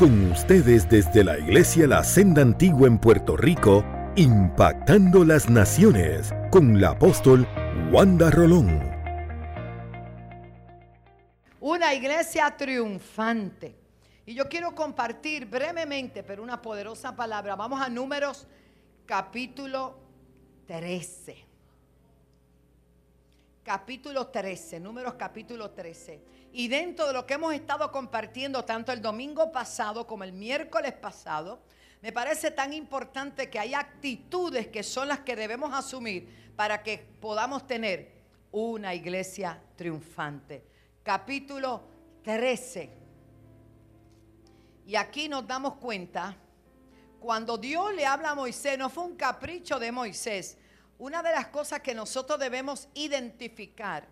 Con ustedes desde la Iglesia La Senda Antigua en Puerto Rico, impactando las naciones con la apóstol Wanda Rolón. Una iglesia triunfante. Y yo quiero compartir brevemente, pero una poderosa palabra. Vamos a números capítulo 13. Capítulo 13, números capítulo 13. Y dentro de lo que hemos estado compartiendo tanto el domingo pasado como el miércoles pasado, me parece tan importante que hay actitudes que son las que debemos asumir para que podamos tener una iglesia triunfante. Capítulo 13. Y aquí nos damos cuenta, cuando Dios le habla a Moisés, no fue un capricho de Moisés. Una de las cosas que nosotros debemos identificar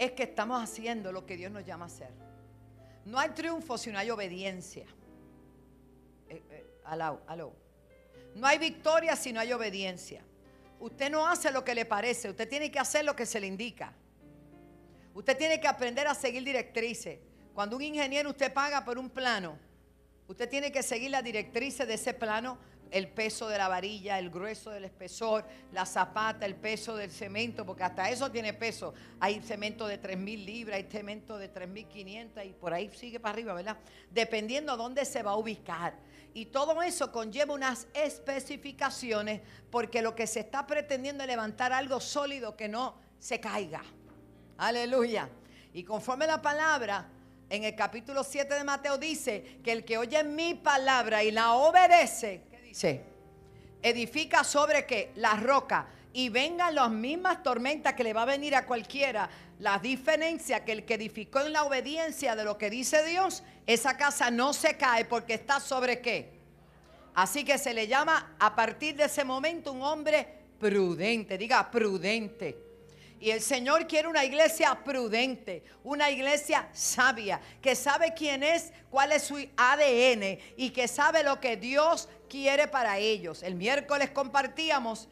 es que estamos haciendo lo que Dios nos llama a hacer. No hay triunfo si no hay obediencia. Eh, eh, no hay victoria si no hay obediencia. Usted no hace lo que le parece, usted tiene que hacer lo que se le indica. Usted tiene que aprender a seguir directrices. Cuando un ingeniero usted paga por un plano, usted tiene que seguir las directrices de ese plano el peso de la varilla, el grueso del espesor, la zapata, el peso del cemento, porque hasta eso tiene peso. Hay cemento de 3.000 libras, hay cemento de 3.500 y por ahí sigue para arriba, ¿verdad? Dependiendo dónde se va a ubicar. Y todo eso conlleva unas especificaciones porque lo que se está pretendiendo es levantar algo sólido que no se caiga. Aleluya. Y conforme la palabra, en el capítulo 7 de Mateo dice que el que oye mi palabra y la obedece, dice, edifica sobre qué? La roca. Y vengan las mismas tormentas que le va a venir a cualquiera. La diferencia que el que edificó en la obediencia de lo que dice Dios, esa casa no se cae porque está sobre qué. Así que se le llama a partir de ese momento un hombre prudente. Diga prudente. Y el Señor quiere una iglesia prudente, una iglesia sabia, que sabe quién es, cuál es su ADN y que sabe lo que Dios quiere para ellos. El miércoles compartíamos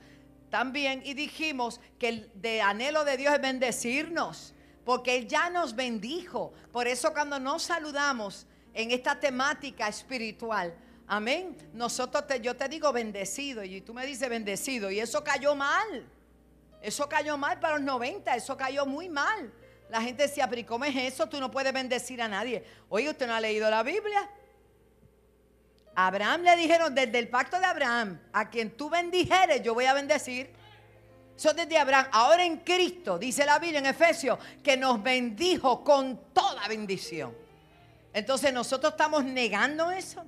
también y dijimos que el de anhelo de Dios es bendecirnos, porque Él ya nos bendijo. Por eso cuando nos saludamos en esta temática espiritual, amén, nosotros te, yo te digo bendecido y tú me dices bendecido y eso cayó mal. Eso cayó mal para los 90, eso cayó muy mal. La gente decía, pero ¿cómo es eso? Tú no puedes bendecir a nadie. Oye, ¿usted no ha leído la Biblia? Abraham le dijeron desde el pacto de Abraham, a quien tú bendijeres, yo voy a bendecir. Eso desde Abraham. Ahora en Cristo, dice la Biblia en Efesios, que nos bendijo con toda bendición. Entonces nosotros estamos negando eso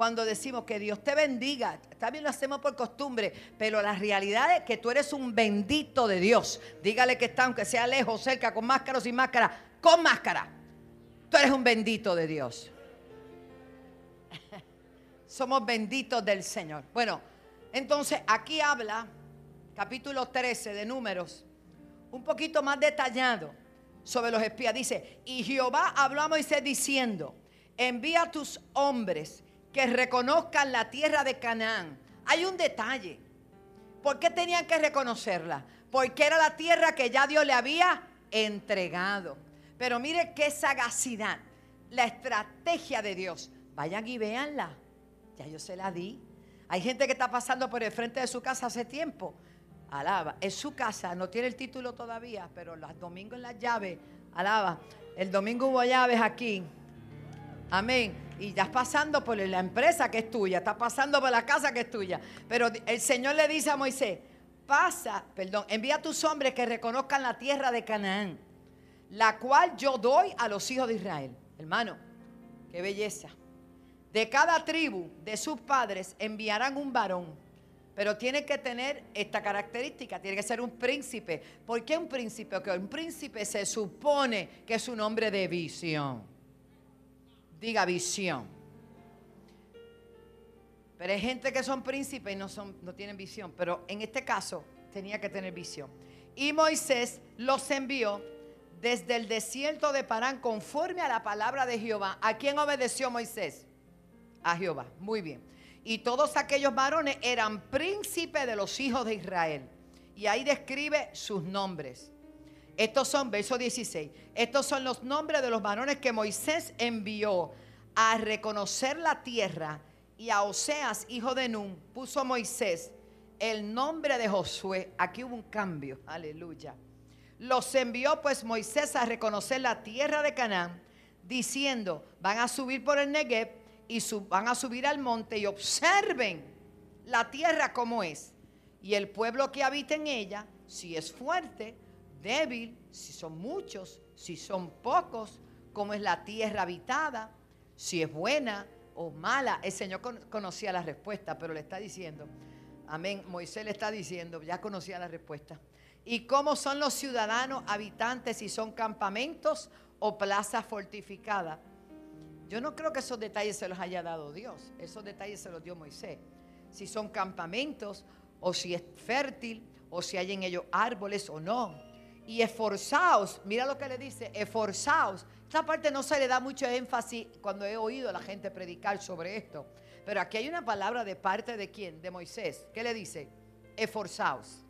cuando decimos que Dios te bendiga. También lo hacemos por costumbre, pero la realidad es que tú eres un bendito de Dios. Dígale que está, aunque sea lejos, cerca, con máscara o sin máscara, con máscara. Tú eres un bendito de Dios. Somos benditos del Señor. Bueno, entonces aquí habla, capítulo 13 de números, un poquito más detallado sobre los espías. Dice, y Jehová habló a Moisés diciendo, envía a tus hombres que reconozcan la tierra de Canaán. Hay un detalle. ¿Por qué tenían que reconocerla? Porque era la tierra que ya Dios le había entregado. Pero mire qué sagacidad, la estrategia de Dios. Vayan y véanla. Ya yo se la di. Hay gente que está pasando por el frente de su casa hace tiempo. Alaba. Es su casa, no tiene el título todavía, pero los domingos en las llaves. Alaba. El domingo hubo llaves aquí. Amén. Y ya pasando por la empresa que es tuya, está pasando por la casa que es tuya. Pero el Señor le dice a Moisés, pasa, perdón, envía a tus hombres que reconozcan la tierra de Canaán, la cual yo doy a los hijos de Israel. Hermano, qué belleza. De cada tribu de sus padres enviarán un varón. Pero tiene que tener esta característica, tiene que ser un príncipe. ¿Por qué un príncipe? Porque un príncipe se supone que es un hombre de visión. Diga visión. Pero hay gente que son príncipes y no, son, no tienen visión. Pero en este caso tenía que tener visión. Y Moisés los envió desde el desierto de Parán conforme a la palabra de Jehová. ¿A quién obedeció Moisés? A Jehová. Muy bien. Y todos aquellos varones eran príncipes de los hijos de Israel. Y ahí describe sus nombres. Estos son, verso 16, estos son los nombres de los varones que Moisés envió a reconocer la tierra y a Oseas, hijo de Nun, puso Moisés el nombre de Josué. Aquí hubo un cambio, aleluya. Los envió pues Moisés a reconocer la tierra de Canaán, diciendo, van a subir por el Negev y van a subir al monte y observen la tierra como es. Y el pueblo que habita en ella, si es fuerte, débil, si son muchos, si son pocos, como es la tierra habitada, si es buena o mala. El Señor conocía la respuesta, pero le está diciendo, amén, Moisés le está diciendo, ya conocía la respuesta. ¿Y cómo son los ciudadanos habitantes si son campamentos o plazas fortificadas? Yo no creo que esos detalles se los haya dado Dios, esos detalles se los dio Moisés. Si son campamentos o si es fértil o si hay en ellos árboles o no y esforzaos. Mira lo que le dice, esforzaos. Esta parte no se le da mucho énfasis cuando he oído a la gente predicar sobre esto. Pero aquí hay una palabra de parte de quién? De Moisés. ¿Qué le dice? Esforzaos.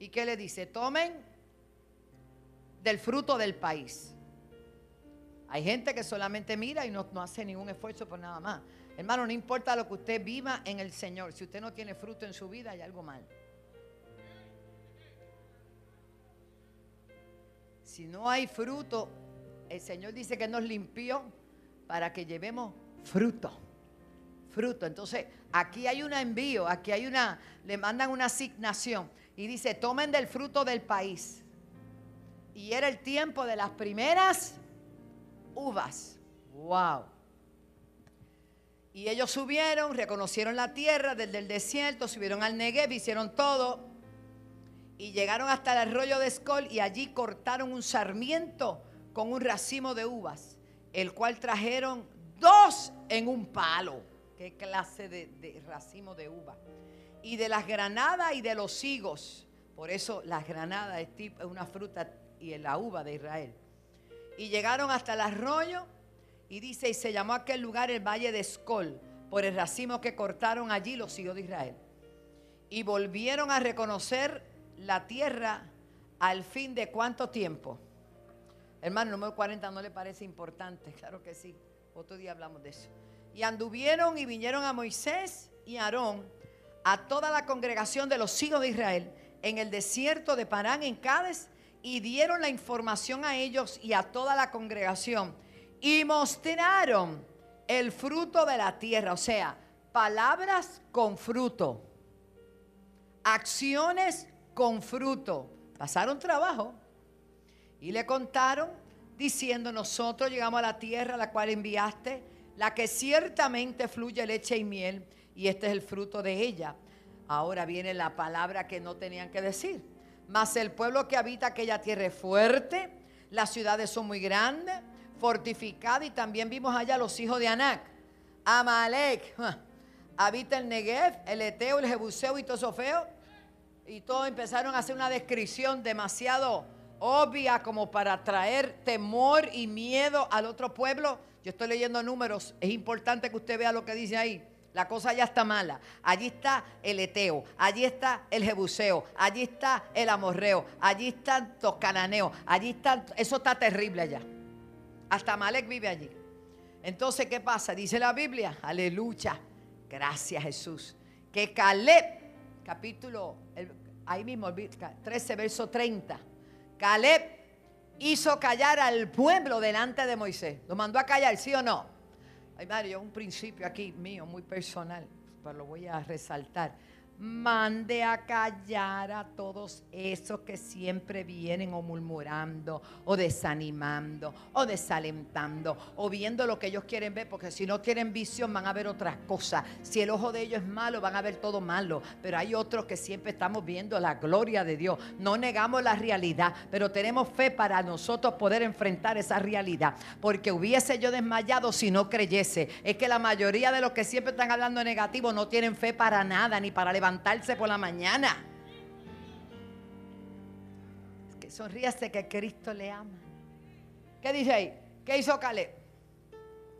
¿Y qué le dice? Tomen del fruto del país. Hay gente que solamente mira y no, hace ningún esfuerzo por nada más. Hermano, no importa lo que usted viva en el Señor. Si usted no tiene fruto en su vida, hay algo mal. Si no hay fruto, el Señor dice que nos limpió para que llevemos fruto. Fruto. Entonces, aquí hay un envío, aquí hay una, le mandan una asignación y dice, tomen del fruto del país. Y era el tiempo de las primeras uvas. Wow. Y ellos subieron, reconocieron la tierra desde el desierto, subieron al Negev, hicieron todo y llegaron hasta el arroyo de Escol y allí cortaron un sarmiento con un racimo de uvas, el cual trajeron dos en un palo. ¿Qué clase de, racimo de uva? Y de las granadas y de los higos. Por eso las granadas es, una fruta y la uva de Israel. Y llegaron hasta el arroyo y dice, y se llamó aquel lugar el valle de Escol, por el racimo que cortaron allí los hijos de Israel. Y volvieron a reconocer la tierra al fin de cuánto tiempo. Hermano, el número 40 no le parece importante, claro que sí. Otro día hablamos de eso. Y anduvieron y vinieron a Moisés y Aarón, a toda la congregación de los hijos de Israel, en el desierto de Parán, en Cádiz, y dieron la información a ellos y a toda la congregación. Y mostraron el fruto de la tierra, o sea, palabras con fruto, acciones con fruto. Pasaron trabajo y le contaron diciendo, nosotros llegamos a la tierra a la cual enviaste, la que ciertamente fluye leche y miel, y este es el fruto de ella. Ahora viene la palabra que no tenían que decir. Mas el pueblo que habita aquella tierra es fuerte, las ciudades son muy grandes, fortificadas, y también vimos allá los hijos de Anac. Amalek, habita el Negev, el Eteo, el Jebuseo y Tosofeo y todos empezaron a hacer una descripción demasiado obvia como para traer temor y miedo al otro pueblo. Yo estoy leyendo números, es importante que usted vea lo que dice ahí. La cosa ya está mala. Allí está el Eteo, allí está el Jebuseo, allí está el Amorreo, allí están los cananeos, allí están, eso está terrible allá. Hasta Malek vive allí. Entonces, ¿qué pasa? Dice la Biblia, aleluya, gracias Jesús, que Caleb capítulo, ahí mismo, 13, verso 30. Caleb hizo callar al pueblo delante de Moisés. Lo mandó a callar, ¿sí o no? Ay, Mario, un principio aquí mío, muy personal, pero lo voy a resaltar mande a callar a todos esos que siempre vienen o murmurando o desanimando o desalentando o viendo lo que ellos quieren ver, porque si no tienen visión van a ver otras cosas. Si el ojo de ellos es malo, van a ver todo malo, pero hay otros que siempre estamos viendo la gloria de Dios. No negamos la realidad, pero tenemos fe para nosotros poder enfrentar esa realidad, porque hubiese yo desmayado si no creyese. Es que la mayoría de los que siempre están hablando negativo no tienen fe para nada ni para levantar levantarse por la mañana. que sonríase que Cristo le ama. ¿Qué dice ahí? ¿Qué hizo Caleb?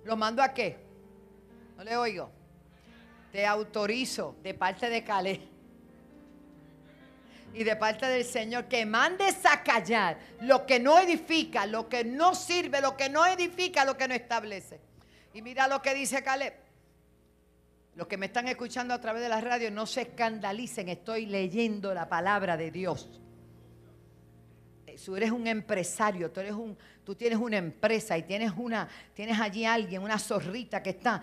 ¿Lo mandó a qué? No le oigo. Te autorizo de parte de Caleb y de parte del Señor que mandes a callar lo que no edifica, lo que no sirve, lo que no edifica, lo que no establece. Y mira lo que dice Caleb. Los que me están escuchando a través de la radio, no se escandalicen, estoy leyendo la palabra de Dios. Tú eres un empresario, tú, eres un, tú tienes una empresa y tienes, una, tienes allí alguien, una zorrita que está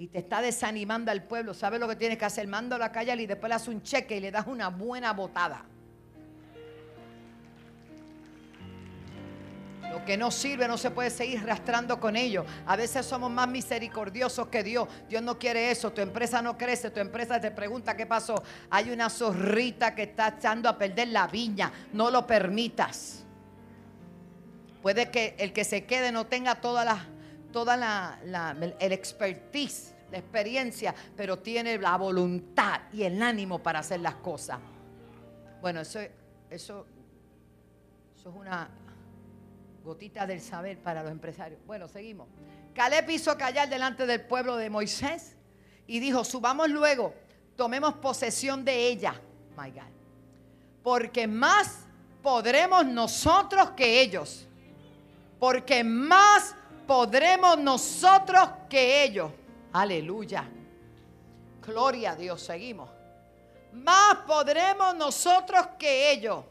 y te está desanimando al pueblo. ¿Sabes lo que tienes que hacer? Mando a la calle y después le das un cheque y le das una buena botada. Lo que no sirve no se puede seguir rastrando con ello. A veces somos más misericordiosos que Dios. Dios no quiere eso. Tu empresa no crece. Tu empresa te pregunta qué pasó. Hay una zorrita que está echando a perder la viña. No lo permitas. Puede que el que se quede no tenga toda la, toda la, el expertise, la experiencia, pero tiene la voluntad y el ánimo para hacer las cosas. Bueno, eso, eso, eso es una Gotita del saber para los empresarios. Bueno, seguimos. Caleb hizo callar delante del pueblo de Moisés y dijo, subamos luego, tomemos posesión de ella. My God. Porque más podremos nosotros que ellos. Porque más podremos nosotros que ellos. Aleluya. Gloria a Dios. Seguimos. Más podremos nosotros que ellos.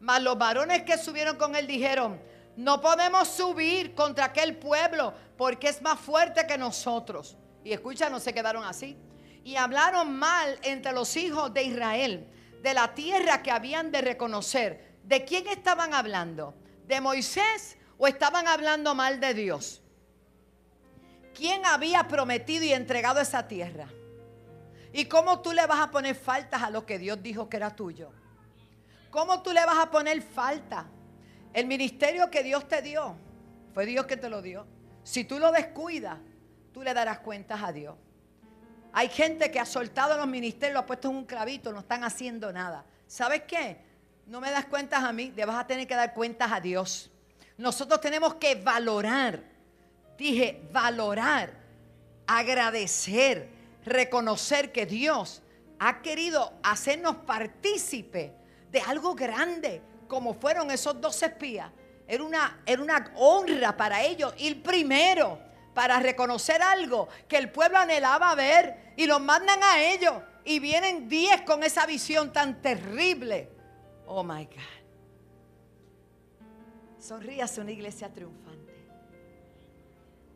Mas los varones que subieron con él dijeron, no podemos subir contra aquel pueblo porque es más fuerte que nosotros. Y escucha, no se quedaron así. Y hablaron mal entre los hijos de Israel de la tierra que habían de reconocer. ¿De quién estaban hablando? ¿De Moisés o estaban hablando mal de Dios? ¿Quién había prometido y entregado esa tierra? ¿Y cómo tú le vas a poner faltas a lo que Dios dijo que era tuyo? ¿Cómo tú le vas a poner falta? El ministerio que Dios te dio, fue Dios que te lo dio. Si tú lo descuidas, tú le darás cuentas a Dios. Hay gente que ha soltado los ministerios, lo ha puesto en un clavito, no están haciendo nada. ¿Sabes qué? No me das cuentas a mí, le vas a tener que dar cuentas a Dios. Nosotros tenemos que valorar, dije, valorar, agradecer, reconocer que Dios ha querido hacernos partícipe de algo grande, como fueron esos dos espías, era una, era una honra para ellos ir primero para reconocer algo que el pueblo anhelaba ver y los mandan a ellos y vienen diez con esa visión tan terrible. Oh my God. Sonríase una iglesia triunfante.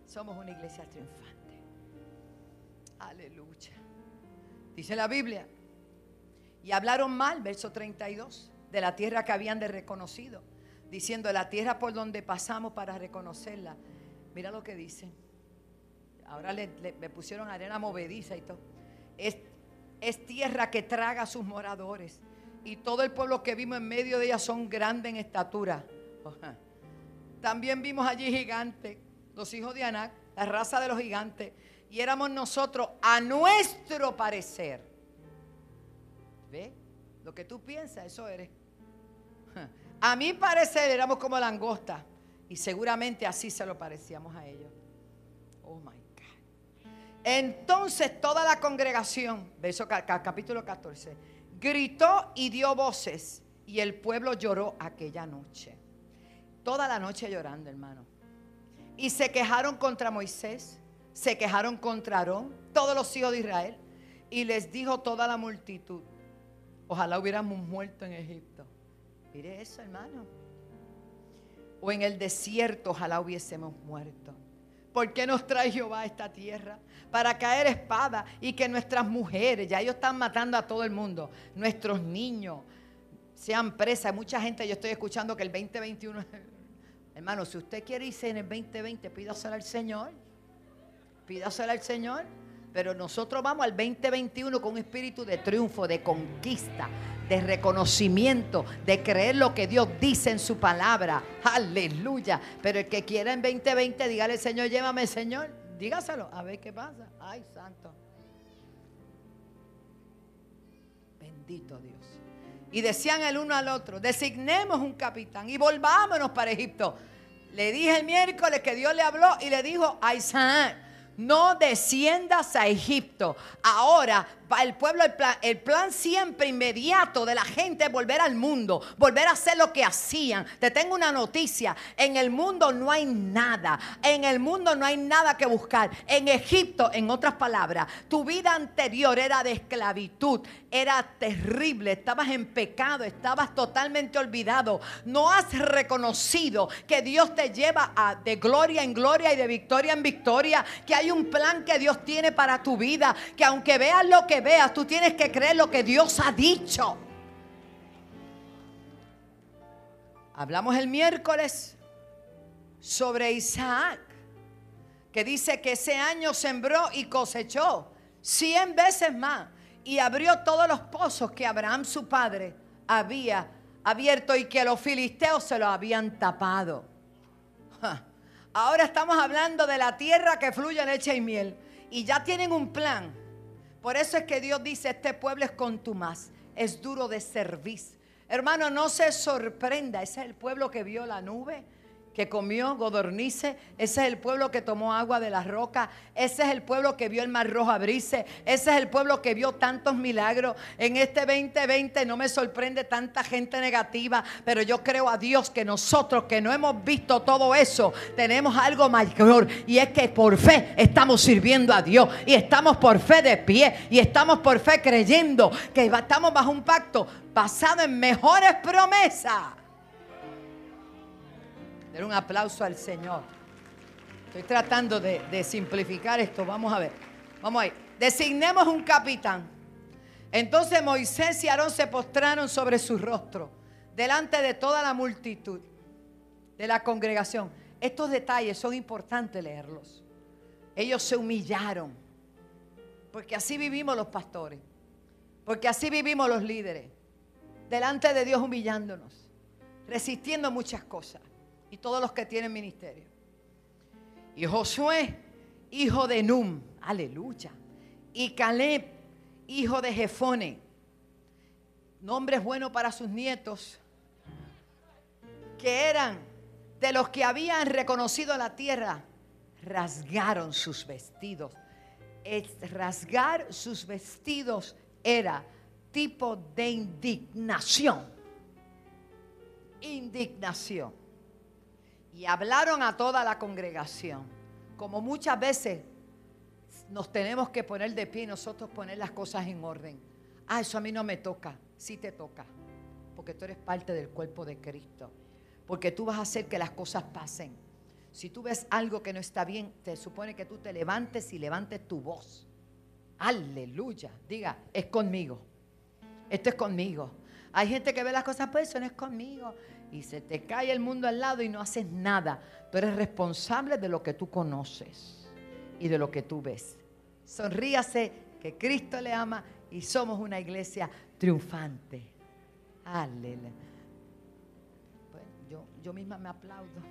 Somos una iglesia triunfante. Aleluya. Dice la Biblia. Y hablaron mal, verso 32 de la tierra que habían de reconocido, diciendo, la tierra por donde pasamos para reconocerla. Mira lo que dice. Ahora le, pusieron arena movediza y todo. Es, es tierra que traga a sus moradores. Y todo el pueblo que vimos en medio de ella son grandes en estatura. También vimos allí gigantes, los hijos de Anac, la raza de los gigantes. Y éramos nosotros, a nuestro parecer. ¿Ve? Lo que tú piensas, eso eres. A mi parecer éramos como langosta. Y seguramente así se lo parecíamos a ellos. Oh my God. Entonces toda la congregación, verso capítulo 14, gritó y dio voces. Y el pueblo lloró aquella noche. Toda la noche llorando, hermano. Y se quejaron contra Moisés, se quejaron contra Aarón, todos los hijos de Israel. Y les dijo toda la multitud, ojalá hubiéramos muerto en Egipto Mire eso, hermano. O en el desierto, ojalá hubiésemos muerto. ¿Por qué nos trae Jehová a esta tierra? Para caer espada y que nuestras mujeres, ya ellos están matando a todo el mundo, nuestros niños sean presas. Mucha gente, yo estoy escuchando que el 2021, hermano, si usted quiere irse en el 2020, pídaselo al Señor. Pídaselo al Señor. Pero nosotros vamos al 2021 con un espíritu de triunfo, de conquista, de reconocimiento, de creer lo que Dios dice en su palabra. Aleluya. Pero el que quiera en 2020, dígale, Señor, llévame, Señor. Dígaselo, a ver qué pasa. Ay, santo. Bendito Dios. Y decían el uno al otro, designemos un capitán y volvámonos para Egipto. Le dije el miércoles que Dios le habló y le dijo a Isaac, no desciendas a Egipto. Ahora, el pueblo, el plan, el plan siempre inmediato de la gente es volver al mundo, volver a hacer lo que hacían. Te tengo una noticia, en el mundo no hay nada, en el mundo no hay nada que buscar. En Egipto, en otras palabras, tu vida anterior era de esclavitud, era terrible, estabas en pecado, estabas totalmente olvidado. No has reconocido que Dios te lleva a, de gloria en gloria y de victoria en victoria, que hay un plan que Dios tiene para tu vida, que aunque veas lo que veas, tú tienes que creer lo que Dios ha dicho. Hablamos el miércoles sobre Isaac, que dice que ese año sembró y cosechó cien veces más y abrió todos los pozos que Abraham su padre había abierto y que los filisteos se lo habían tapado. Ahora estamos hablando de la tierra que fluye leche y miel y ya tienen un plan. Por eso es que Dios dice, este pueblo es contumaz, es duro de servicio. Hermano, no se sorprenda, ese es el pueblo que vio la nube que comió godornice, ese es el pueblo que tomó agua de la roca, ese es el pueblo que vio el mar rojo abrirse, ese es el pueblo que vio tantos milagros. En este 2020 no me sorprende tanta gente negativa, pero yo creo a Dios que nosotros que no hemos visto todo eso, tenemos algo mayor. Y es que por fe estamos sirviendo a Dios. Y estamos por fe de pie. Y estamos por fe creyendo que estamos bajo un pacto basado en mejores promesas un aplauso al Señor. Estoy tratando de, simplificar esto. Vamos a ver. Vamos ahí. Designemos un capitán. Entonces Moisés y Aarón se postraron sobre su rostro, delante de toda la multitud de la congregación. Estos detalles son importantes leerlos. Ellos se humillaron, porque así vivimos los pastores, porque así vivimos los líderes, delante de Dios humillándonos, resistiendo muchas cosas y todos los que tienen ministerio. Y Josué, hijo de Num, aleluya. Y Caleb, hijo de Jefone, nombres buenos para sus nietos, que eran de los que habían reconocido la tierra, rasgaron sus vestidos. rasgar sus vestidos era tipo de indignación. Indignación y hablaron a toda la congregación. Como muchas veces nos tenemos que poner de pie y nosotros poner las cosas en orden. Ah, eso a mí no me toca. Sí te toca. Porque tú eres parte del cuerpo de Cristo. Porque tú vas a hacer que las cosas pasen. Si tú ves algo que no está bien, te supone que tú te levantes y levantes tu voz. Aleluya. Diga, es conmigo. Esto es conmigo. Hay gente que ve las cosas, pues eso no es conmigo y se te cae el mundo al lado y no haces nada. Tú eres responsable de lo que tú conoces y de lo que tú ves. Sonríase que Cristo le ama y somos una iglesia triunfante. Aleluya. yo, yo misma me aplaudo.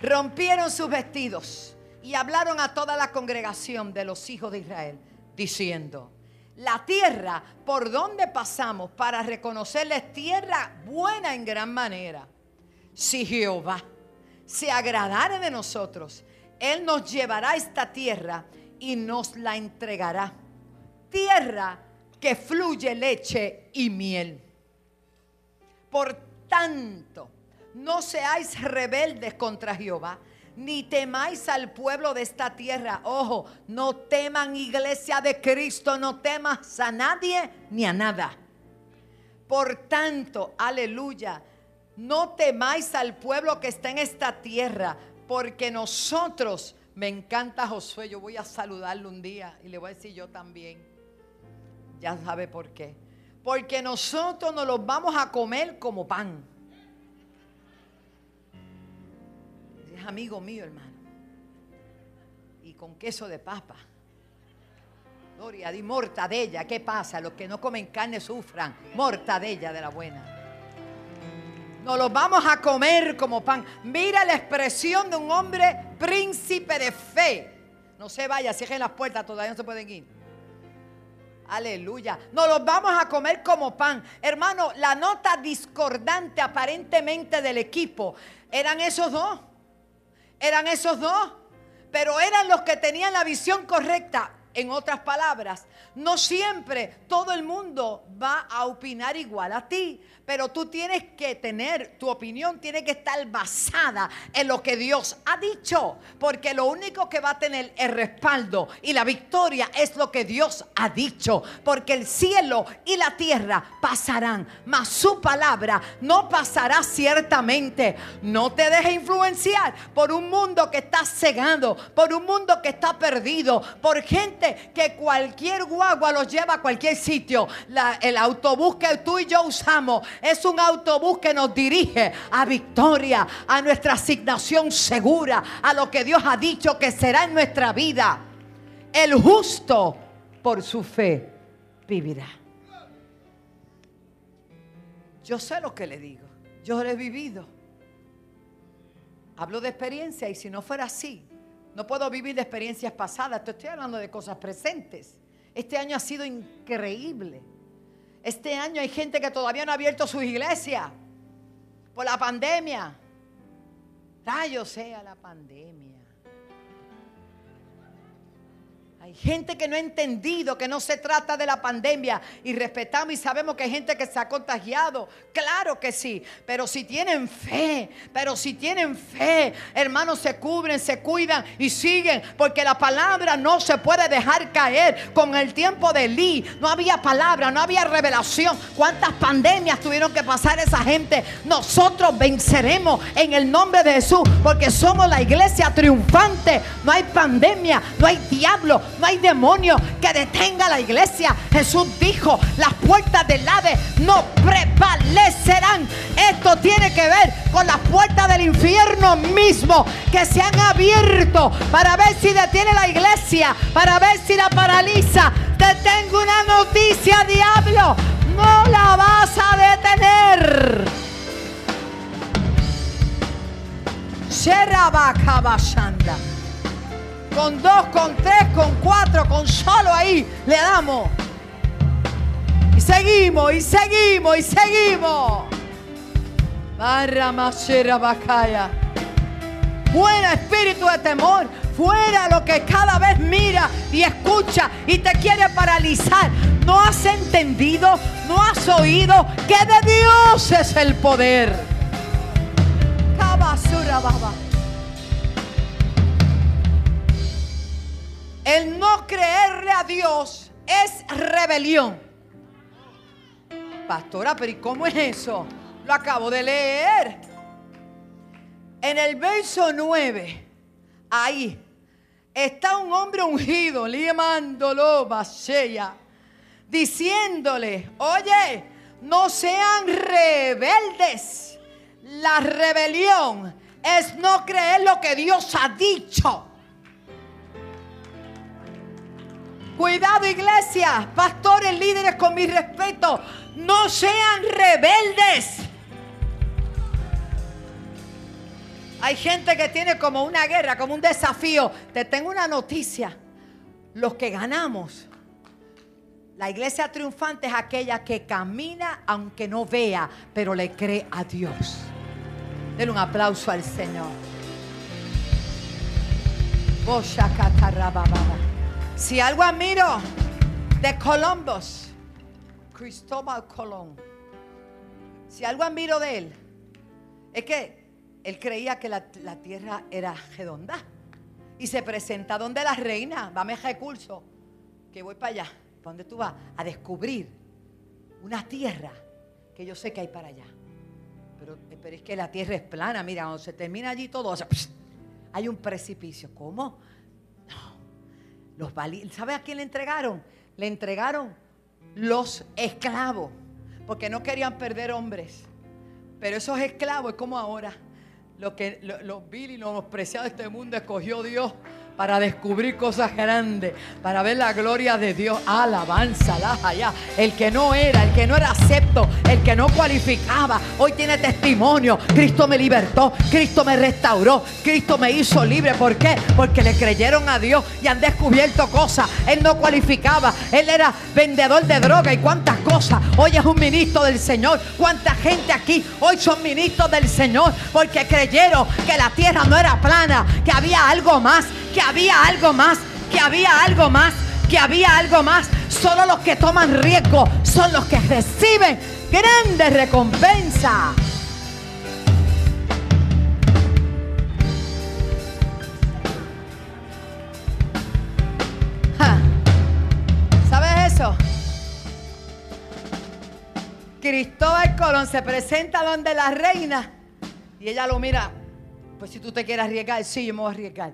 Rompieron sus vestidos y hablaron a toda la congregación de los hijos de Israel, diciendo, la tierra por donde pasamos para reconocerles tierra buena en gran manera. Si Jehová se agradare de nosotros, Él nos llevará esta tierra y nos la entregará. Tierra que fluye leche y miel. Por tanto, no seáis rebeldes contra Jehová ni temáis al pueblo de esta tierra. Ojo, no teman iglesia de Cristo, no temas a nadie ni a nada. Por tanto, aleluya, no temáis al pueblo que está en esta tierra, porque nosotros, me encanta Josué, yo voy a saludarlo un día y le voy a decir yo también. Ya sabe por qué. Porque nosotros nos los vamos a comer como pan. Amigo mío, hermano. Y con queso de papa. Gloria, di mortadella. ¿Qué pasa? Los que no comen carne sufran. Mortadella de la buena. Nos los vamos a comer como pan. Mira la expresión de un hombre príncipe de fe. No se vaya, cierren las puertas, todavía no se pueden ir. Aleluya. No los vamos a comer como pan. Hermano, la nota discordante aparentemente del equipo eran esos dos. Eran esos dos. Pero eran los que tenían la visión correcta. En otras palabras, no siempre todo el mundo va a opinar igual a ti, pero tú tienes que tener, tu opinión tiene que estar basada en lo que Dios ha dicho, porque lo único que va a tener el respaldo y la victoria es lo que Dios ha dicho, porque el cielo y la tierra pasarán, mas su palabra no pasará ciertamente. No te dejes influenciar por un mundo que está cegado, por un mundo que está perdido, por gente que cualquier guagua los lleva a cualquier sitio. el autobús que tú y yo usamos es un autobús que nos dirige a victoria, a nuestra asignación segura, a lo que Dios ha dicho que será en nuestra vida. El justo por su fe vivirá. Yo sé lo que le digo. Yo lo he vivido. Hablo de experiencia y si no fuera así, no puedo vivir de experiencias pasadas. Te estoy hablando de cosas presentes. Este año ha sido increíble. Este año hay gente que todavía no ha abierto sus iglesias por la pandemia. Rayo sea la pandemia. Hay gente que no ha entendido que no se trata de la pandemia y respetamos y sabemos que hay gente que se ha contagiado. Claro que sí, pero si tienen fe, pero si tienen fe, hermanos, se cubren, se cuidan y siguen, porque la palabra no se puede dejar caer. Con el tiempo de Lee no había palabra, no había revelación. ¿Cuántas pandemias tuvieron que pasar esa gente? Nosotros venceremos en el nombre de Jesús, porque somos la iglesia triunfante. No hay pandemia, no hay diablo no hay demonio que detenga la iglesia. Jesús dijo, las puertas del ave no prevalecerán. Esto tiene que ver con las puertas del infierno mismo que se han abierto para ver si detiene la iglesia, para ver si la paraliza. Te tengo una noticia, diablo. No la vas a detener. Sherabakabashanda con dos, con tres, con cuatro, con solo ahí le damos. Y seguimos, y seguimos, y seguimos. Barra. Fuera espíritu de temor. Fuera lo que cada vez mira y escucha y te quiere paralizar. ¿No has entendido? ¿No has oído que de Dios es el poder? Cabasura baba. El no creerle a Dios es rebelión. Pastora, pero ¿y cómo es eso? Lo acabo de leer. En el verso 9, ahí está un hombre ungido, limándolo, Basella, diciéndole, oye, no sean rebeldes. La rebelión es no creer lo que Dios ha dicho. Cuidado iglesia, pastores, líderes, con mi respeto, no sean rebeldes. Hay gente que tiene como una guerra, como un desafío. Te tengo una noticia. Los que ganamos, la iglesia triunfante es aquella que camina aunque no vea, pero le cree a Dios. Denle un aplauso al Señor. Si algo admiro de Columbus, Cristóbal Colón, si algo admiro de él, es que él creía que la, tierra era redonda. Y se presenta donde la reina, dame recurso, que voy para allá. ¿Para dónde tú vas? A descubrir una tierra que yo sé que hay para allá. Pero, pero es que la tierra es plana, mira, cuando se termina allí todo, hay un precipicio. ¿Cómo? Los ¿Sabe a quién le entregaron? Le entregaron los esclavos, porque no querían perder hombres. Pero esos esclavos es como ahora. Lo que los vil y los preciados de este mundo escogió Dios para descubrir cosas grandes, para ver la gloria de Dios. Alabanza, allá. El que no era, el que no era acepto, el que no cualificaba, hoy tiene testimonio. Cristo me libertó, Cristo me restauró, Cristo me hizo libre. ¿Por qué? Porque le creyeron a Dios y han descubierto cosas. Él no cualificaba, él era vendedor de droga y cuántas cosas. Hoy es un ministro del Señor. ¿Cuánta gente aquí hoy son ministros del Señor? Porque creyeron que la tierra no era plana, que había algo más que había algo más, que había algo más, que había algo más. Solo los que toman riesgo son los que reciben grandes recompensas. ¿Sabes eso? Cristóbal Colón se presenta donde la reina y ella lo mira. Pues si tú te quieres arriesgar, sí, yo me voy a arriesgar.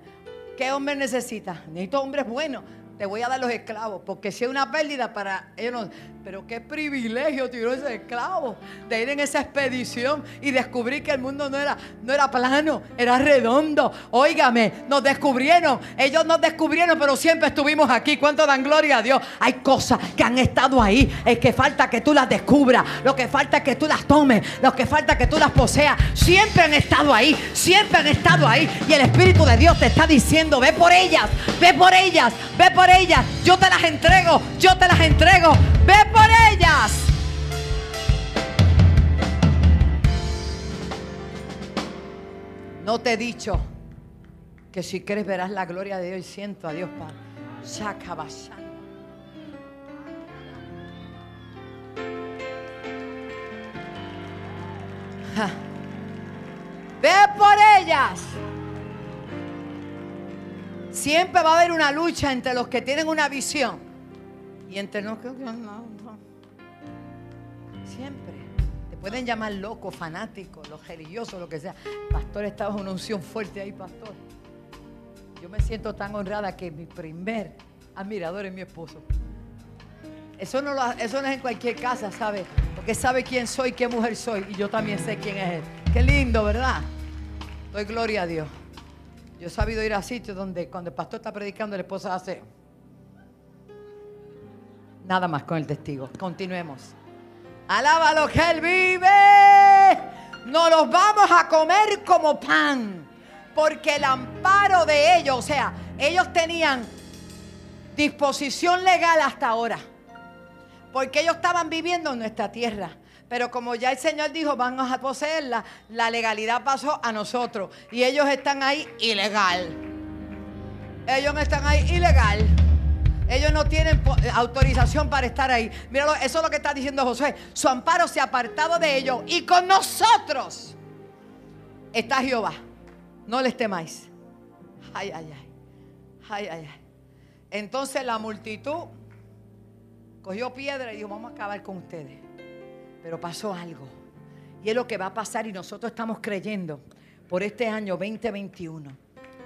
¿Qué hombre necesita? Necesito hombres buenos. Te voy a dar los esclavos, porque si es una pérdida para ellos pero qué privilegio tuvieron esos esclavos de ir en esa expedición y descubrir que el mundo no era, no era plano, era redondo. Óigame, nos descubrieron, ellos nos descubrieron, pero siempre estuvimos aquí. ¿Cuánto dan gloria a Dios? Hay cosas que han estado ahí, es que falta que tú las descubras, lo que falta es que tú las tomes, lo que falta es que tú las poseas. Siempre han estado ahí, siempre han estado ahí. Y el Espíritu de Dios te está diciendo, ve por ellas, ve por ellas, ve por ellas. Yo te las entrego, yo te las entrego. Ve por ellas. No te he dicho que si crees verás la gloria de Dios siento a Dios Padre. Ve por ellas. Siempre va a haber una lucha entre los que tienen una visión y entre no, Siempre. Te pueden llamar loco, fanático, los religiosos, lo que sea. Pastor, estaba una unción fuerte ahí, pastor. Yo me siento tan honrada que mi primer admirador es mi esposo. Eso no, eso no es en cualquier casa, ¿sabe? Porque sabe quién soy, qué mujer soy. Y yo también sé quién es él. Qué lindo, ¿verdad? Doy gloria a Dios. Yo he sabido ir a sitios donde cuando el pastor está predicando, la esposa hace... Nada más con el testigo. Continuemos. Alaba lo que Él vive. No los vamos a comer como pan. Porque el amparo de ellos, o sea, ellos tenían disposición legal hasta ahora. Porque ellos estaban viviendo en nuestra tierra. Pero como ya el Señor dijo, vamos a poseerla, la legalidad pasó a nosotros. Y ellos están ahí ilegal. Ellos están ahí ilegal. Ellos no tienen autorización para estar ahí. Míralo, eso es lo que está diciendo José. Su amparo se ha apartado de ellos y con nosotros está Jehová. No les temáis. Ay, ay, ay. Ay, ay, ay. Entonces la multitud cogió piedra y dijo, vamos a acabar con ustedes. Pero pasó algo. Y es lo que va a pasar y nosotros estamos creyendo por este año 2021.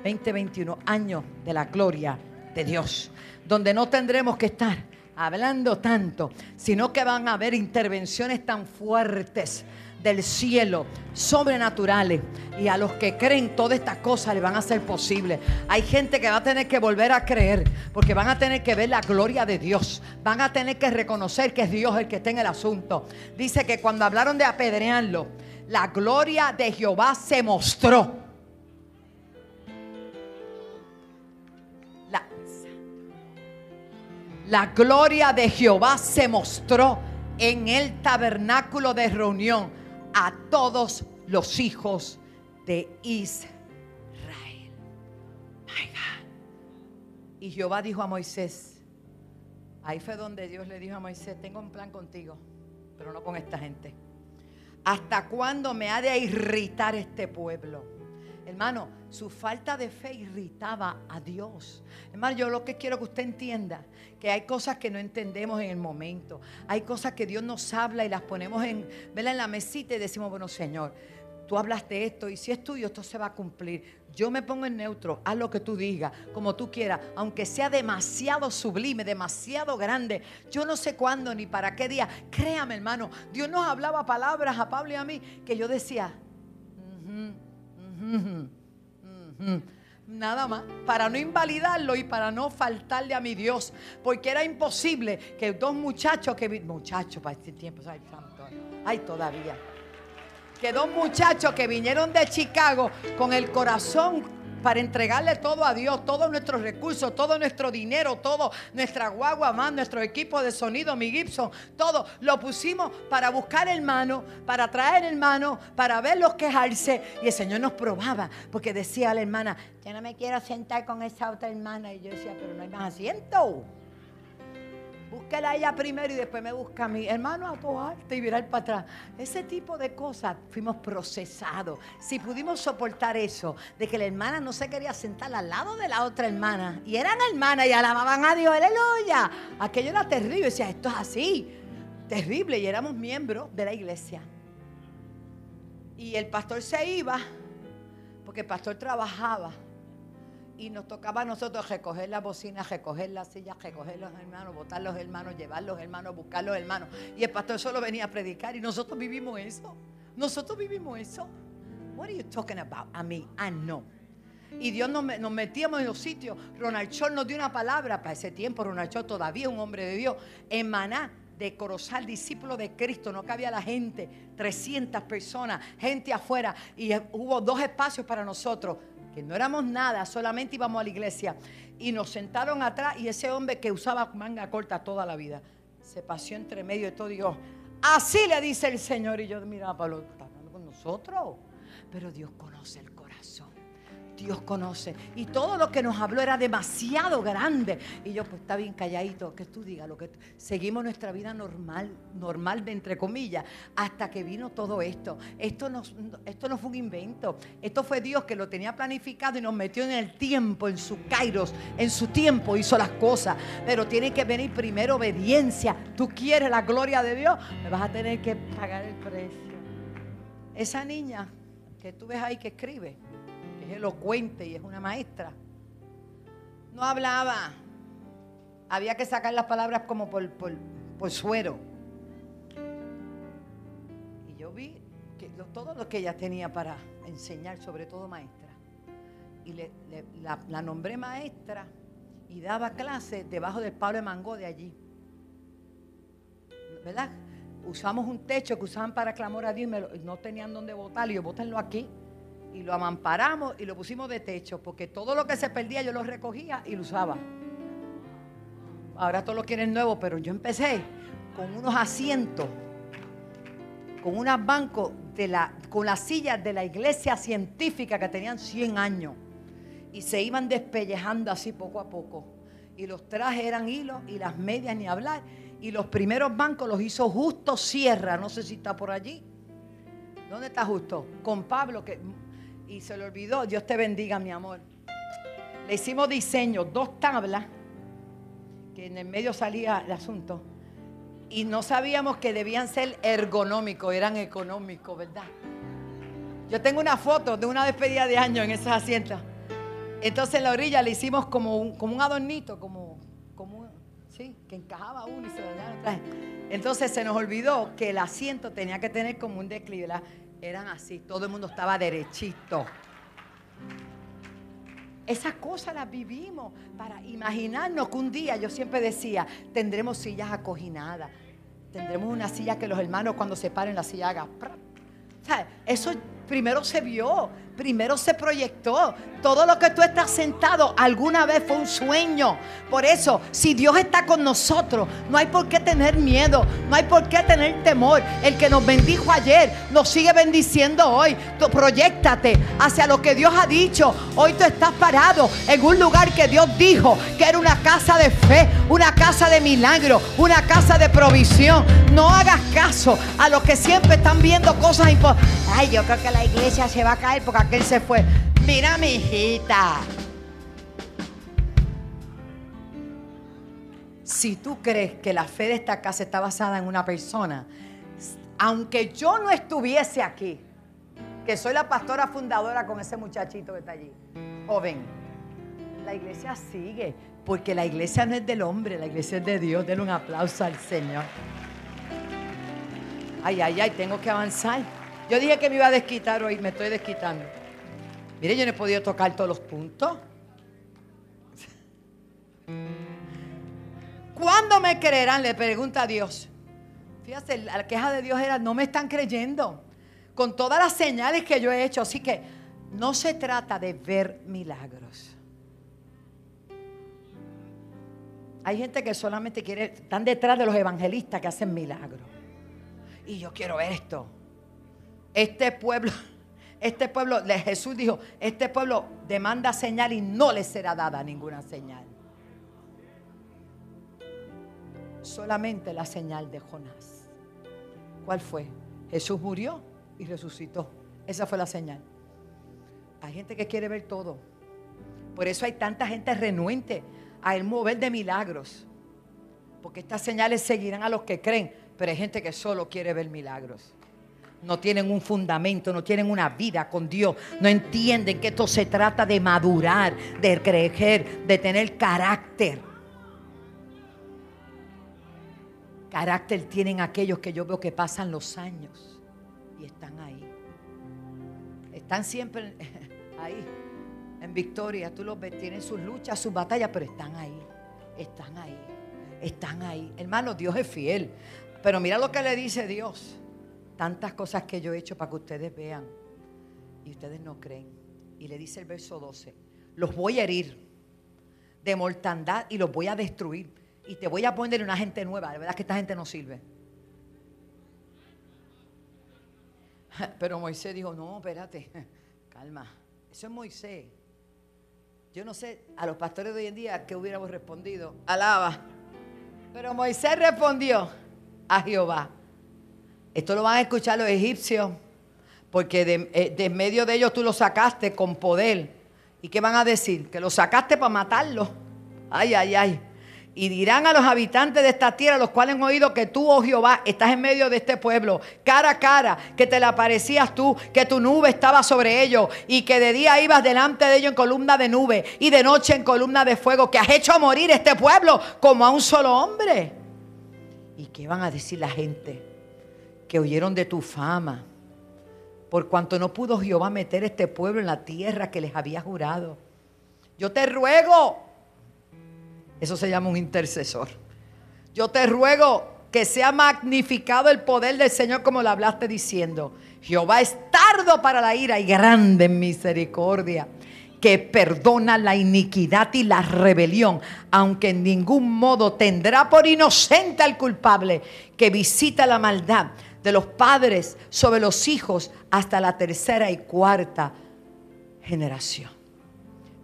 2021, año de la gloria de Dios donde no tendremos que estar hablando tanto, sino que van a haber intervenciones tan fuertes del cielo, sobrenaturales. Y a los que creen todas estas cosas le van a ser posible. Hay gente que va a tener que volver a creer, porque van a tener que ver la gloria de Dios. Van a tener que reconocer que es Dios el que está en el asunto. Dice que cuando hablaron de apedrearlo, la gloria de Jehová se mostró. la gloria de Jehová se mostró en el tabernáculo de reunión a todos los hijos de Israel. Y Jehová dijo a Moisés, ahí fue donde Dios le dijo a Moisés, tengo un plan contigo, pero no con esta gente. ¿Hasta cuándo me ha de irritar este pueblo? Hermano, su falta de fe irritaba a Dios. Hermano, yo lo que quiero que usted entienda, que hay cosas que no entendemos en el momento. Hay cosas que Dios nos habla y las ponemos en, en la mesita y decimos, bueno, Señor, tú hablaste esto y si es tuyo, esto se va a cumplir. Yo me pongo en neutro, haz lo que tú digas, como tú quieras, aunque sea demasiado sublime, demasiado grande. Yo no sé cuándo ni para qué día. Créame, hermano, Dios nos hablaba palabras a Pablo y a mí que yo decía, Nada más, para no invalidarlo y para no faltarle a mi Dios, porque era imposible que dos muchachos que muchachos para este tiempo, ay, ay todavía, que dos muchachos que vinieron de Chicago con el corazón para entregarle todo a Dios, todos nuestros recursos, todo nuestro dinero, todo nuestra guagua más, nuestro equipo de sonido, mi Gibson, todo lo pusimos para buscar hermano, para traer hermano, para verlos quejarse. Y el Señor nos probaba, porque decía a la hermana, yo no me quiero sentar con esa otra hermana. Y yo decía, pero no hay más asiento. Búsquela a ella primero y después me busca a mí. Hermano, a tu arte y virar para atrás. Ese tipo de cosas fuimos procesados. Si pudimos soportar eso, de que la hermana no se quería sentar al lado de la otra hermana. Y eran hermanas y alababan a Dios, aleluya. Aquello era terrible. decía, esto es así. Terrible. Y éramos miembros de la iglesia. Y el pastor se iba, porque el pastor trabajaba y nos tocaba a nosotros recoger la bocina, recoger las sillas, recoger los hermanos, botar los hermanos, llevar los hermanos, buscar los hermanos. Y el pastor solo venía a predicar y nosotros vivimos eso. Nosotros vivimos eso. What are you talking about? A mí, ah, no. Y Dios nos, metíamos en los sitios. Ronald Chol nos dio una palabra para ese tiempo. Ronald Chol todavía un hombre de Dios. En de Corozal, discípulo de Cristo. No cabía la gente, 300 personas, gente afuera. Y hubo dos espacios para nosotros que no éramos nada, solamente íbamos a la iglesia. Y nos sentaron atrás y ese hombre que usaba manga corta toda la vida, se paseó entre medio de todo dijo, así le dice el Señor. Y yo miraba, Pablo, ¿está hablando con nosotros? Pero Dios conoce el Dios conoce. Y todo lo que nos habló era demasiado grande. Y yo, pues está bien calladito, que tú digas lo que seguimos nuestra vida normal, normal de entre comillas, hasta que vino todo esto. Esto no, esto no fue un invento. Esto fue Dios que lo tenía planificado y nos metió en el tiempo, en su kairos, en su tiempo hizo las cosas. Pero tiene que venir primero obediencia. Tú quieres la gloria de Dios, me vas a tener que pagar el precio. Esa niña que tú ves ahí que escribe es elocuente y es una maestra. No hablaba. Había que sacar las palabras como por, por, suero. Y yo vi que todo lo que ella tenía para enseñar, sobre todo maestra. Y la, la, nombré maestra y daba clases debajo del palo de mango de allí. ¿Verdad? Usamos un techo que usaban para clamor a Dios y no tenían dónde botarlo. Y yo, bótenlo aquí y lo amamparamos y lo pusimos de techo, porque todo lo que se perdía yo lo recogía y lo usaba. Ahora todos lo quieren nuevo, pero yo empecé con unos asientos, con unos bancos de la, con las sillas de la iglesia científica que tenían 100 años y se iban despellejando así poco a poco. Y los trajes eran hilos y las medias ni hablar. Y los primeros bancos los hizo Justo Sierra, no sé si está por allí. ¿Dónde está Justo? Con Pablo, que y se le olvidó. Dios te bendiga, mi amor. Le hicimos diseño, dos tablas, que en el medio salía el asunto. Y no sabíamos que debían ser ergonómicos, eran económicos, ¿verdad? Yo tengo una foto de una despedida de año en esas asientos. Entonces en la orilla le hicimos como un, como un adornito, como, como sí, que encajaba uno y se dañaba Entonces se nos olvidó que el asiento tenía que tener como un declive eran así, todo el mundo estaba derechito. Esas cosas las vivimos para imaginarnos que un día, yo siempre decía, tendremos sillas acoginadas, tendremos una silla que los hermanos cuando se paren la silla hagan. Eso primero se vio, primero se proyectó. Todo lo que tú estás sentado alguna vez fue un sueño. Por eso, si Dios está con nosotros, no hay por qué tener miedo, no hay por qué tener temor. El que nos bendijo ayer nos sigue bendiciendo hoy. Proyectate hacia lo que Dios ha dicho. Hoy tú estás parado en un lugar que Dios dijo que era una casa de fe, una casa de milagro, una casa de provisión. No hagas caso a los que siempre están viendo cosas importantes. Ay, yo creo que la iglesia se va a caer porque aquel se fue. Mira, mi hijita. Si tú crees que la fe de esta casa está basada en una persona, aunque yo no estuviese aquí, que soy la pastora fundadora con ese muchachito que está allí, joven, la iglesia sigue, porque la iglesia no es del hombre, la iglesia es de Dios. Denle un aplauso al Señor. Ay, ay, ay, tengo que avanzar. Yo dije que me iba a desquitar hoy, me estoy desquitando. Mire, yo no he podido tocar todos los puntos. ¿Cuándo me creerán? Le pregunta a Dios. Fíjate, la queja de Dios era, no me están creyendo. Con todas las señales que yo he hecho. Así que no se trata de ver milagros. Hay gente que solamente quiere, están detrás de los evangelistas que hacen milagros. Y yo quiero ver esto. Este pueblo, este pueblo, Jesús dijo, este pueblo demanda señal y no le será dada ninguna señal. Solamente la señal de Jonás. ¿Cuál fue? Jesús murió y resucitó. Esa fue la señal. Hay gente que quiere ver todo. Por eso hay tanta gente renuente al mover de milagros. Porque estas señales seguirán a los que creen, pero hay gente que solo quiere ver milagros. No tienen un fundamento, no tienen una vida con Dios. No entienden que esto se trata de madurar, de crecer, de tener carácter. Carácter tienen aquellos que yo veo que pasan los años y están ahí. Están siempre ahí en victoria. Tú los ves, tienen sus luchas, sus batallas, pero están ahí. Están ahí. Están ahí. Hermano, Dios es fiel. Pero mira lo que le dice Dios. Tantas cosas que yo he hecho para que ustedes vean. Y ustedes no creen. Y le dice el verso 12. Los voy a herir de mortandad y los voy a destruir. Y te voy a poner una gente nueva. De verdad que esta gente no sirve. Pero Moisés dijo, no, espérate, calma. Eso es Moisés. Yo no sé a los pastores de hoy en día qué hubiéramos respondido. Alaba. Pero Moisés respondió a Jehová. Esto lo van a escuchar los egipcios, porque de, eh, medio de ellos tú lo sacaste con poder. ¿Y qué van a decir? Que lo sacaste para matarlo. Ay, ay, ay. Y dirán a los habitantes de esta tierra, los cuales han oído que tú, oh Jehová, estás en medio de este pueblo, cara a cara, que te le aparecías tú, que tu nube estaba sobre ellos y que de día ibas delante de ellos en columna de nube y de noche en columna de fuego, que has hecho morir este pueblo como a un solo hombre. ¿Y qué van a decir la gente? Que oyeron de tu fama, por cuanto no pudo Jehová meter este pueblo en la tierra que les había jurado. Yo te ruego eso se llama un intercesor. Yo te ruego que sea magnificado el poder del Señor como lo hablaste diciendo. Jehová es tardo para la ira y grande en misericordia, que perdona la iniquidad y la rebelión, aunque en ningún modo tendrá por inocente al culpable, que visita la maldad de los padres sobre los hijos hasta la tercera y cuarta generación.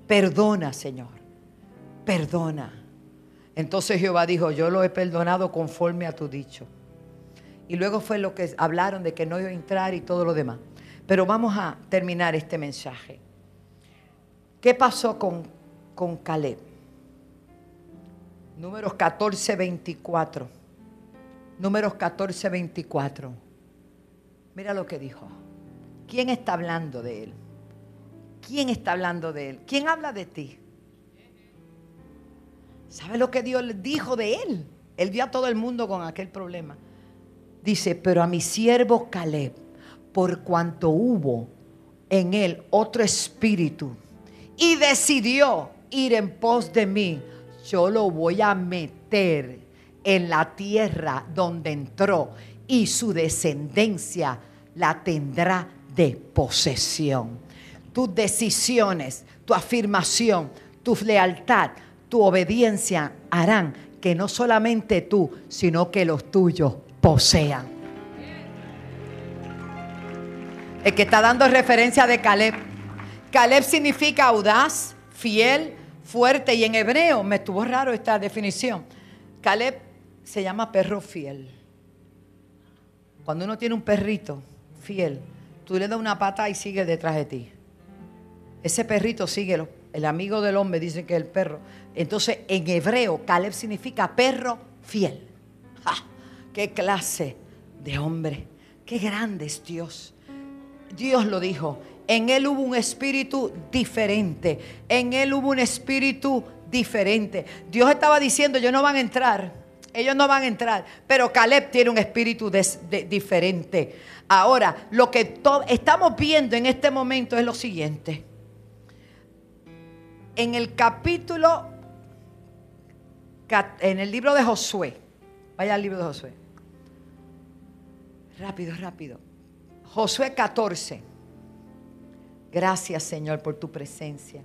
Perdona, Señor, perdona. Entonces Jehová dijo, yo lo he perdonado conforme a tu dicho. Y luego fue lo que hablaron de que no iba a entrar y todo lo demás. Pero vamos a terminar este mensaje. ¿Qué pasó con, con Caleb? Números 14, 24. Números 14, 24. Mira lo que dijo. ¿Quién está hablando de él? ¿Quién está hablando de él? ¿Quién habla de ti? ¿Sabe lo que Dios dijo de él? Él vio a todo el mundo con aquel problema. Dice, pero a mi siervo Caleb, por cuanto hubo en él otro espíritu y decidió ir en pos de mí, yo lo voy a meter en la tierra donde entró y su descendencia la tendrá de posesión. Tus decisiones, tu afirmación, tu lealtad tu obediencia harán que no solamente tú, sino que los tuyos posean. El que está dando referencia de Caleb. Caleb significa audaz, fiel, fuerte y en hebreo me estuvo raro esta definición. Caleb se llama perro fiel. Cuando uno tiene un perrito fiel, tú le das una pata y sigue detrás de ti. Ese perrito sigue el amigo del hombre dice que es el perro. Entonces, en hebreo, Caleb significa perro fiel. ¡Qué clase de hombre! ¡Qué grande es Dios! Dios lo dijo. En él hubo un espíritu diferente. En él hubo un espíritu diferente. Dios estaba diciendo, ellos no van a entrar. Ellos no van a entrar. Pero Caleb tiene un espíritu diferente. Ahora, lo que estamos viendo en este momento es lo siguiente. en el capítulo, en el libro de Josué. Vaya al libro de Josué. Rápido, rápido. Josué 14. Gracias Señor por tu presencia.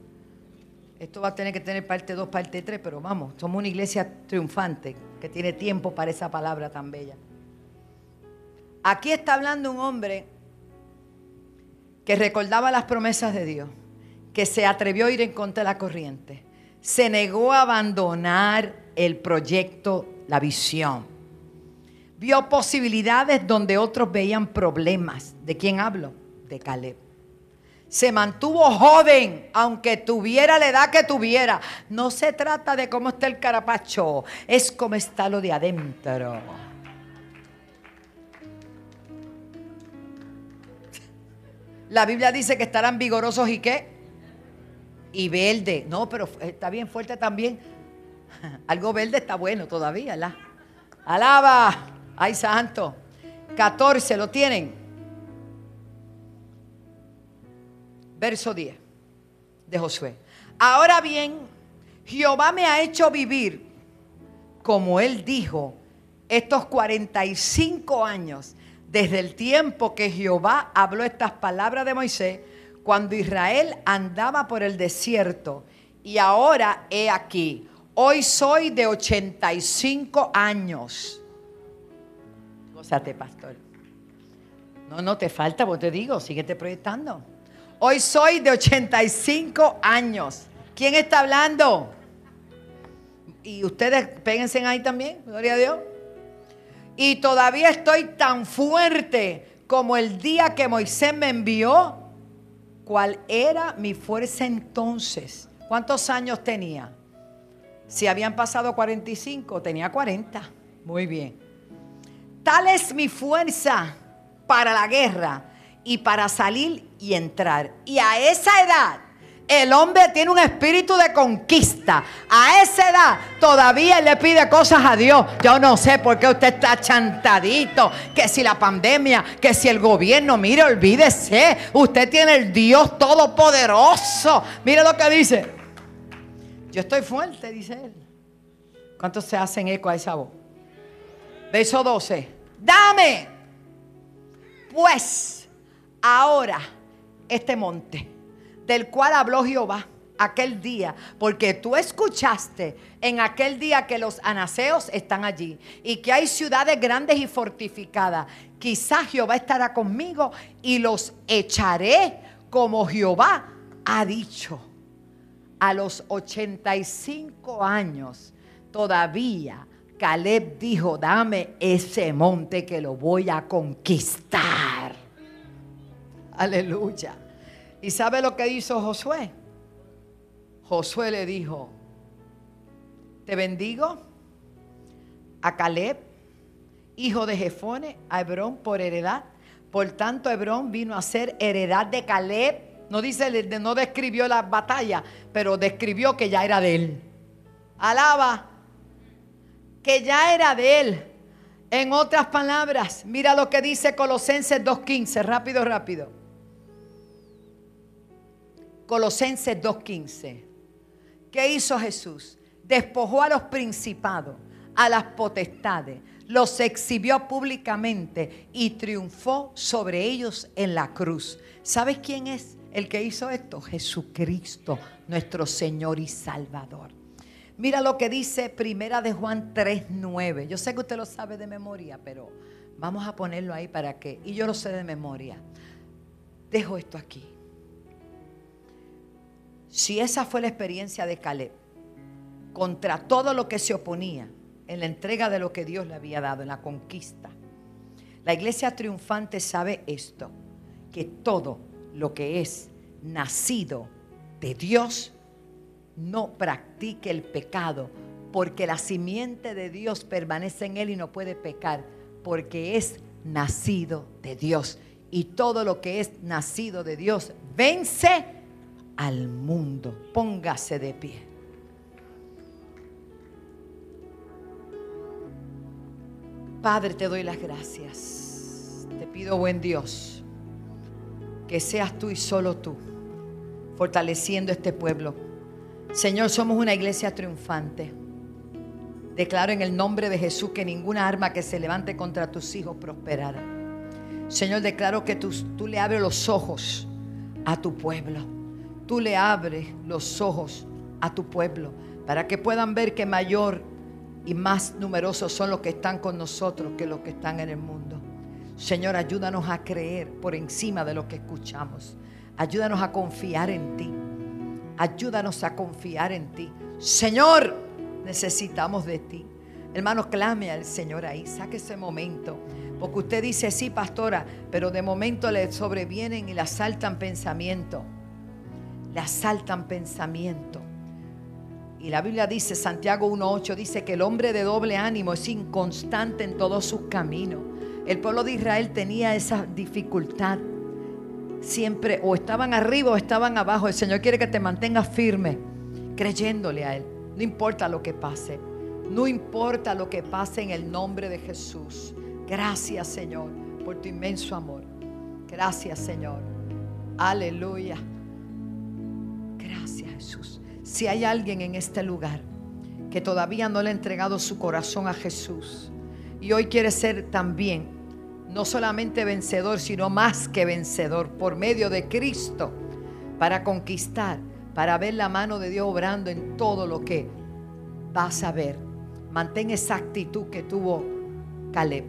Esto va a tener que tener parte 2, parte 3, pero vamos, somos una iglesia triunfante que tiene tiempo para esa palabra tan bella. Aquí está hablando un hombre que recordaba las promesas de Dios, que se atrevió a ir en contra de la corriente, se negó a abandonar el proyecto, la visión. Vio posibilidades donde otros veían problemas. ¿De quién hablo? De Caleb. Se mantuvo joven, aunque tuviera la edad que tuviera. No se trata de cómo está el carapacho, es cómo está lo de adentro. La Biblia dice que estarán vigorosos y qué? Y verde. No, pero está bien fuerte también. Algo verde está bueno todavía, ¿la? Alaba. Ay, santo. 14, ¿lo tienen? Verso 10 de Josué. Ahora bien, Jehová me ha hecho vivir, como él dijo, estos 45 años desde el tiempo que Jehová habló estas palabras de Moisés, cuando Israel andaba por el desierto. Y ahora he aquí, hoy soy de 85 años. Gózate, pastor. No, no te falta, vos te digo, síguete proyectando. Hoy soy de 85 años. ¿Quién está hablando? Y ustedes péguense ahí también, gloria a Dios. Y todavía estoy tan fuerte como el día que Moisés me envió. ¿Cuál era mi fuerza entonces? ¿Cuántos años tenía? Si habían pasado 45, tenía 40. Muy bien. Tal es mi fuerza para la guerra y para salir y entrar. Y a esa edad el hombre tiene un espíritu de conquista. A esa edad todavía le pide cosas a Dios. Yo no sé por qué usted está chantadito. Que si la pandemia, que si el gobierno, mire, olvídese. Usted tiene el Dios todopoderoso. Mire lo que dice. Yo estoy fuerte, dice él. ¿Cuántos se hacen eco a esa voz? Verso 12. Dame, pues, ahora este monte del cual habló Jehová aquel día, porque tú escuchaste en aquel día que los anaseos están allí y que hay ciudades grandes y fortificadas. Quizás Jehová estará conmigo y los echaré como Jehová ha dicho. A los 85 años todavía Caleb dijo, dame ese monte que lo voy a conquistar. Aleluya. ¿Y sabe lo que hizo Josué? Josué le dijo, te bendigo a Caleb, hijo de Jefone, a Hebrón por heredad. Por tanto, Hebrón vino a ser heredad de Caleb. No dice, no describió la batalla, pero describió que ya era de él. Alaba, que ya era de él. En otras palabras, mira lo que dice Colosenses 2.15, rápido, rápido. Colosenses 2.15. ¿Qué hizo Jesús? Despojó a los principados, a las potestades, los exhibió públicamente y triunfó sobre ellos en la cruz. ¿Sabes quién es el que hizo esto? Jesucristo, nuestro Señor y Salvador. Mira lo que dice Primera de Juan 3:9. Yo sé que usted lo sabe de memoria, pero vamos a ponerlo ahí para que y yo lo sé de memoria. Dejo esto aquí. Si esa fue la experiencia de Caleb, contra todo lo que se oponía en la entrega de lo que Dios le había dado, en la conquista, la iglesia triunfante sabe esto, que todo lo que es nacido de Dios no practique el pecado, porque la simiente de Dios permanece en él y no puede pecar, porque es nacido de Dios. Y todo lo que es nacido de Dios vence al mundo. Póngase de pie. Padre, te doy las gracias. Te pido, buen Dios, que seas tú y solo tú, fortaleciendo este pueblo. Señor, somos una iglesia triunfante. Declaro en el nombre de Jesús que ninguna arma que se levante contra tus hijos prosperará. Señor, declaro que tú, tú le abres los ojos a tu pueblo. Tú le abres los ojos a tu pueblo para que puedan ver que mayor y más numerosos son los que están con nosotros que los que están en el mundo. Señor, ayúdanos a creer por encima de lo que escuchamos. Ayúdanos a confiar en ti. Ayúdanos a confiar en ti. Señor, necesitamos de ti. Hermanos, clame al Señor ahí, saque ese momento. Porque usted dice, sí, pastora, pero de momento le sobrevienen y le asaltan pensamiento. Le asaltan pensamiento. Y la Biblia dice, Santiago 1.8, dice que el hombre de doble ánimo es inconstante en todos sus caminos. El pueblo de Israel tenía esa dificultad. Siempre o estaban arriba o estaban abajo. El Señor quiere que te mantengas firme, creyéndole a Él. No importa lo que pase. No importa lo que pase en el nombre de Jesús. Gracias Señor por tu inmenso amor. Gracias Señor. Aleluya. Gracias Jesús. Si hay alguien en este lugar que todavía no le ha entregado su corazón a Jesús y hoy quiere ser también no solamente vencedor, sino más que vencedor por medio de Cristo para conquistar para ver la mano de Dios obrando en todo lo que vas a ver. Mantén esa actitud que tuvo Caleb.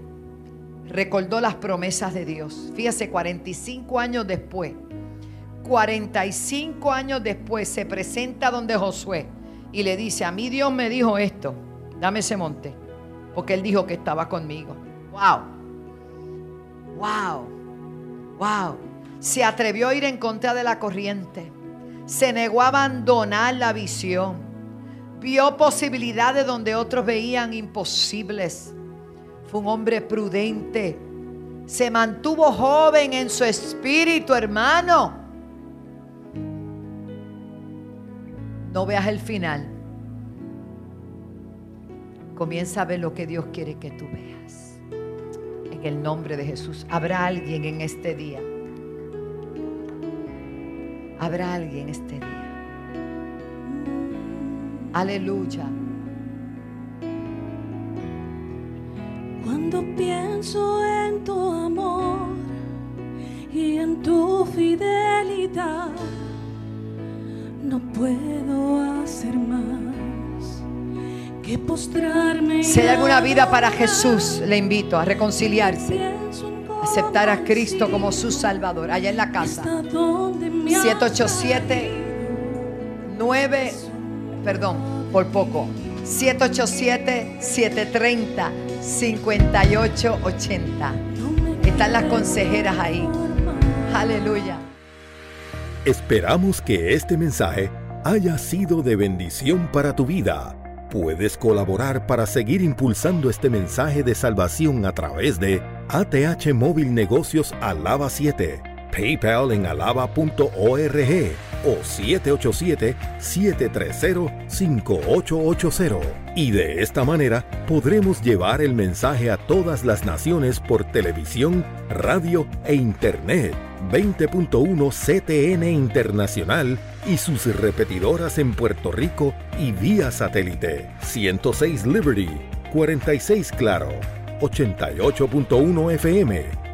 Recordó las promesas de Dios. Fíjese, 45 años después, 45 años después se presenta donde Josué y le dice, a mí Dios me dijo esto, dame ese monte, porque él dijo que estaba conmigo. Wow, wow, wow. Se atrevió a ir en contra de la corriente se negó a abandonar la visión. Vio posibilidades donde otros veían imposibles. Fue un hombre prudente. Se mantuvo joven en su espíritu, hermano. No veas el final. Comienza a ver lo que Dios quiere que tú veas. En el nombre de Jesús. Habrá alguien en este día Habrá alguien este día. Aleluya. Cuando pienso en tu amor y en tu fidelidad, no puedo hacer más que postrarme. Si hay alguna vida para Jesús, le invito a reconciliarse aceptar a Cristo como su Salvador, allá en la casa. 787 9 perdón, por poco. 787 730 5880. Están las consejeras ahí. Aleluya. Esperamos que este mensaje haya sido de bendición para tu vida. Puedes colaborar para seguir impulsando este mensaje de salvación a través de ATH Móvil Negocios Alaba 7, PayPal en alaba.org o 787-730-5880. Y de esta manera podremos llevar el mensaje a todas las naciones por televisión, radio e internet. 20.1 CTN Internacional y sus repetidoras en Puerto Rico y vía satélite. 106 Liberty, 46 Claro 88.1 FM,